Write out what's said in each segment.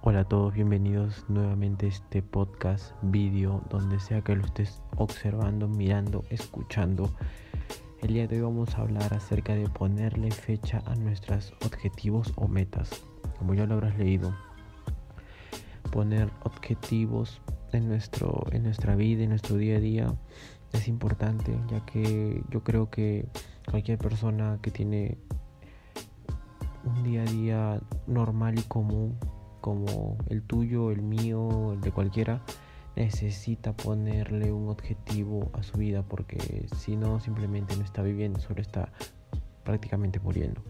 Hola a todos, bienvenidos nuevamente a este podcast, vídeo, donde sea que lo estés observando, mirando, escuchando. El día de hoy vamos a hablar acerca de ponerle fecha a nuestros objetivos o metas. Como ya lo habrás leído, poner objetivos en, nuestro, en nuestra vida, en nuestro día a día, es importante, ya que yo creo que cualquier persona que tiene un día a día normal y común como el tuyo, el mío, el de cualquiera, necesita ponerle un objetivo a su vida porque si no simplemente no está viviendo, solo está prácticamente muriendo.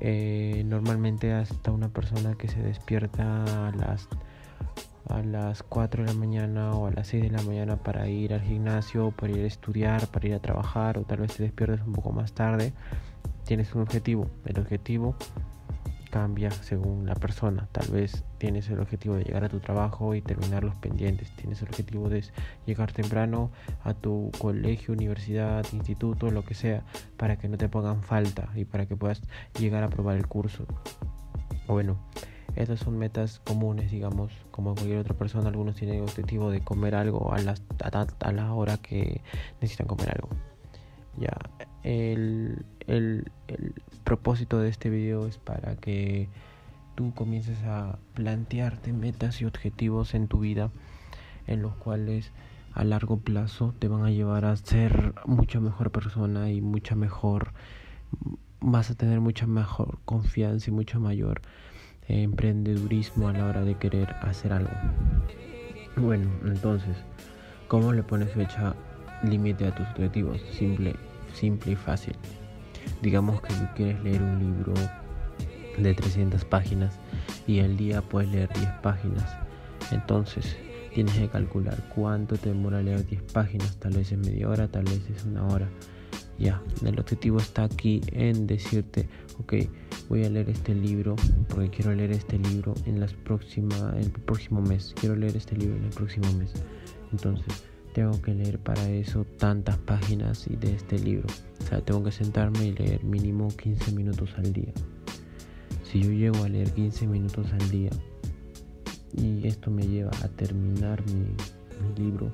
Eh, normalmente hasta una persona que se despierta a las a las 4 de la mañana o a las 6 de la mañana para ir al gimnasio, para ir a estudiar, para ir a trabajar o tal vez te despiertes un poco más tarde, tienes un objetivo. El objetivo cambia según la persona. Tal vez tienes el objetivo de llegar a tu trabajo y terminar los pendientes. Tienes el objetivo de llegar temprano a tu colegio, universidad, instituto, lo que sea, para que no te pongan falta y para que puedas llegar a probar el curso. Bueno, estas son metas comunes, digamos, como cualquier otra persona. Algunos tienen el objetivo de comer algo a, las, a la hora que necesitan comer algo. Ya, el, el, propósito de este video es para que tú comiences a plantearte metas y objetivos en tu vida en los cuales a largo plazo te van a llevar a ser mucha mejor persona y mucha mejor vas a tener mucha mejor confianza y mucho mayor emprendedurismo a la hora de querer hacer algo. Bueno, entonces, ¿cómo le pones fecha límite a tus objetivos? Simple, simple y fácil. Digamos que tú quieres leer un libro de 300 páginas y al día puedes leer 10 páginas. Entonces, tienes que calcular cuánto te demora leer 10 páginas. Tal vez es media hora, tal vez es una hora. Ya, el objetivo está aquí en decirte, ok, voy a leer este libro porque quiero leer este libro en las próximas, el próximo mes. Quiero leer este libro en el próximo mes. Entonces, tengo que leer para eso tantas páginas de este libro. O sea, tengo que sentarme y leer mínimo 15 minutos al día. Si yo llego a leer 15 minutos al día y esto me lleva a terminar mi, libro,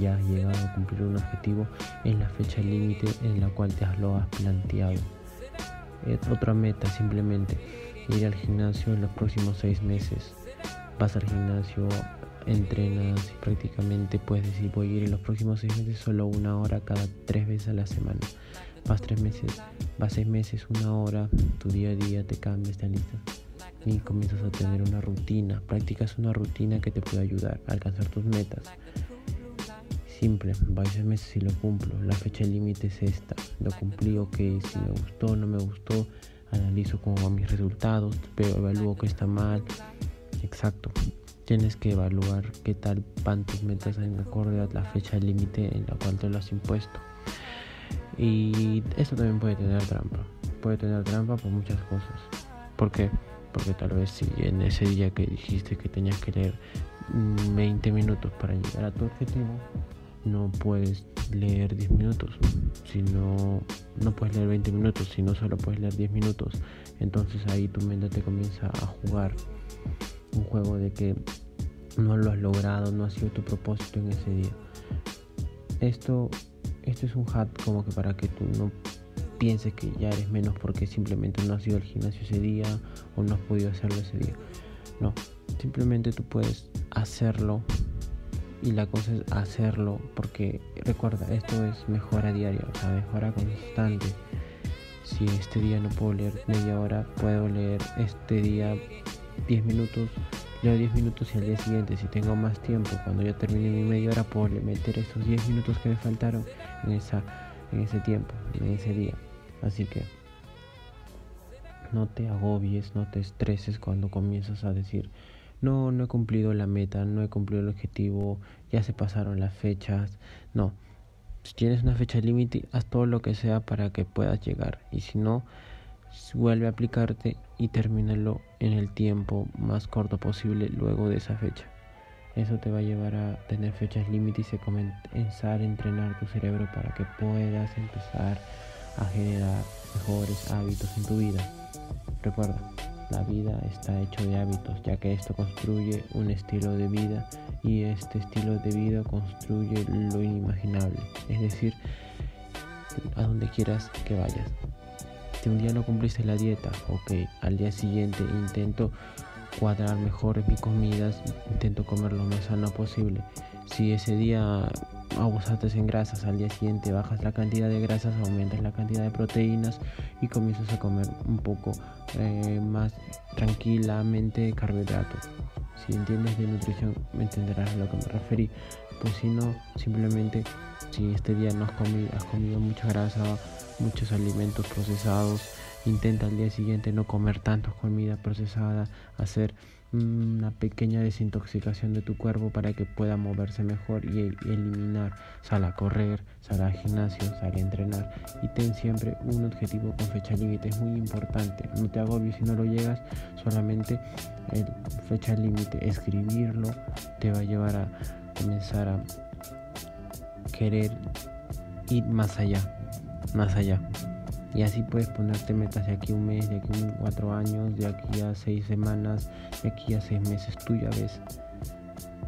ya has llegado a cumplir un objetivo en la fecha límite en la cual te lo has planteado. otra meta simplemente ir al gimnasio en los próximos seis meses. Vas al gimnasio entrenas y prácticamente puedes decir voy a ir en los próximos seis meses solo una hora cada tres veces a la semana. Vas tres meses, vas seis meses, una hora, tu día a día te cambia, está lista. Y comienzas a tener una rutina, practicas una rutina que te puede ayudar a alcanzar tus metas. Simple, vais seis meses y lo cumplo. La fecha límite es esta. Lo cumplí, ok, si me gustó, no me gustó, analizo cómo van mis resultados, pero evalúo que está mal. Exacto, tienes que evaluar qué tal van tus metas en acorde a la fecha límite en la cual te lo has impuesto. Y esto también puede tener trampa. Puede tener trampa por muchas cosas. ¿Por qué? Porque tal vez si en ese día que dijiste que tenías que leer 20 minutos para llegar a tu objetivo, no puedes leer 10 minutos. Si no, no puedes leer 20 minutos, si no solo puedes leer 10 minutos. Entonces ahí tu mente te comienza a jugar un juego de que no lo has logrado, no ha sido tu propósito en ese día. Esto, esto es un hat como que para que tú no pienses que ya eres menos porque simplemente no has ido al gimnasio ese día o no has podido hacerlo ese día. No, simplemente tú puedes hacerlo y la cosa es hacerlo porque recuerda, esto es mejora diaria, o sea, mejora constante. Si este día no puedo leer media hora, puedo leer este día 10 minutos, leo 10 minutos y al día siguiente, si tengo más tiempo, cuando ya termine mi media hora, puedo meter esos 10 minutos que me faltaron en, esa, en ese tiempo, en ese día. Así que no te agobies, no te estreses cuando comienzas a decir, no, no he cumplido la meta, no he cumplido el objetivo, ya se pasaron las fechas. No, si tienes una fecha límite, haz todo lo que sea para que puedas llegar. Y si no, vuelve a aplicarte y termínalo en el tiempo más corto posible luego de esa fecha. Eso te va a llevar a tener fechas límites y a comenzar a entrenar tu cerebro para que puedas empezar a generar mejores hábitos en tu vida. Recuerda, La vida está hecho de hábitos, ya que esto construye un estilo de vida y este estilo de vida construye lo inimaginable, es decir, a donde quieras que vayas. Si un día no cumpliste la dieta, ok, al día siguiente intento cuadrar mejor mis comidas, intento comer lo más sano posible. Si ese día abusaste en grasas, al día siguiente bajas la cantidad de grasas, aumentas la cantidad de proteínas y comienzas a comer un poco eh, más tranquilamente carbohidratos. Si entiendes de nutrición, entenderás a lo que me referí. Pues si no, simplemente si este día no has comido, has comido mucha grasa, muchos alimentos procesados, intenta al día siguiente no comer tanto comida procesada, hacer una pequeña desintoxicación de tu cuerpo para que pueda moverse mejor y, eliminar. Sal a correr, sal al gimnasio, sal a entrenar y ten siempre un objetivo con fecha límite. Es muy importante. No te agobies si no lo llegas, solamente el fecha límite, escribirlo te va a llevar a comenzar a querer ir más allá, más allá. Y así puedes ponerte metas de aquí un mes, de aquí a cuatro años, de aquí a seis semanas, de aquí a seis meses. Tú ya ves.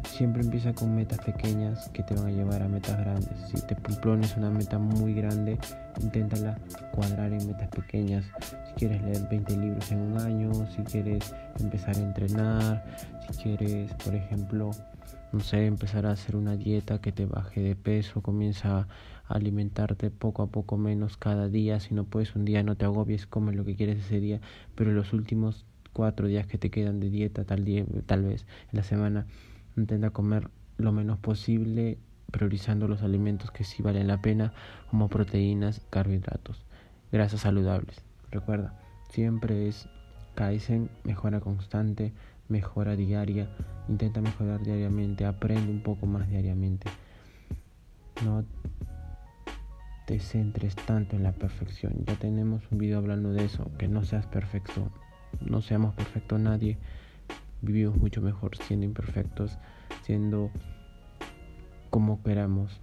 Siempre empieza con metas pequeñas que te van a llevar a metas grandes. Si te propones una meta muy grande, inténtala cuadrar en metas pequeñas. Si quieres leer 20 libros en un año, si quieres empezar a entrenar, si quieres, por ejemplo, no sé, empezar a hacer una dieta que te baje de peso, comienza a alimentarte poco a poco menos cada día, si no puedes un día no te agobies, come lo que quieres ese día, pero los últimos cuatro días que te quedan de dieta, tal, día, tal vez en la semana, intenta comer lo menos posible, priorizando los alimentos que sí valen la pena, como proteínas, carbohidratos, grasas saludables. Recuerda, siempre es Kaizen, mejora constante, mejora diaria, intenta mejorar diariamente, aprende un poco más diariamente. No te centres tanto en la perfección. Ya tenemos un video hablando de eso, que no seas perfecto, no seamos perfectos nadie. Vivimos mucho mejor siendo imperfectos, siendo como queramos.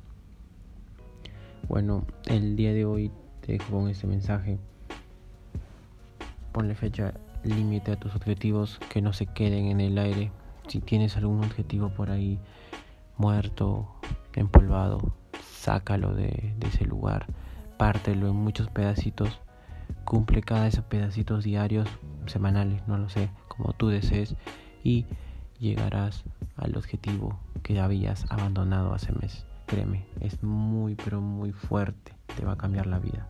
Bueno, el día de hoy te dejo con ese mensaje. Ponle fecha límite a tus objetivos que no se queden en el aire. Si tienes algún objetivo por ahí muerto, empolvado, sácalo de, ese lugar, pártelo en muchos pedacitos, cumple cada de esos pedacitos diarios, semanales, no lo sé, como tú desees, y llegarás al objetivo que habías abandonado hace meses. Créeme, es muy, pero muy fuerte, te va a cambiar la vida.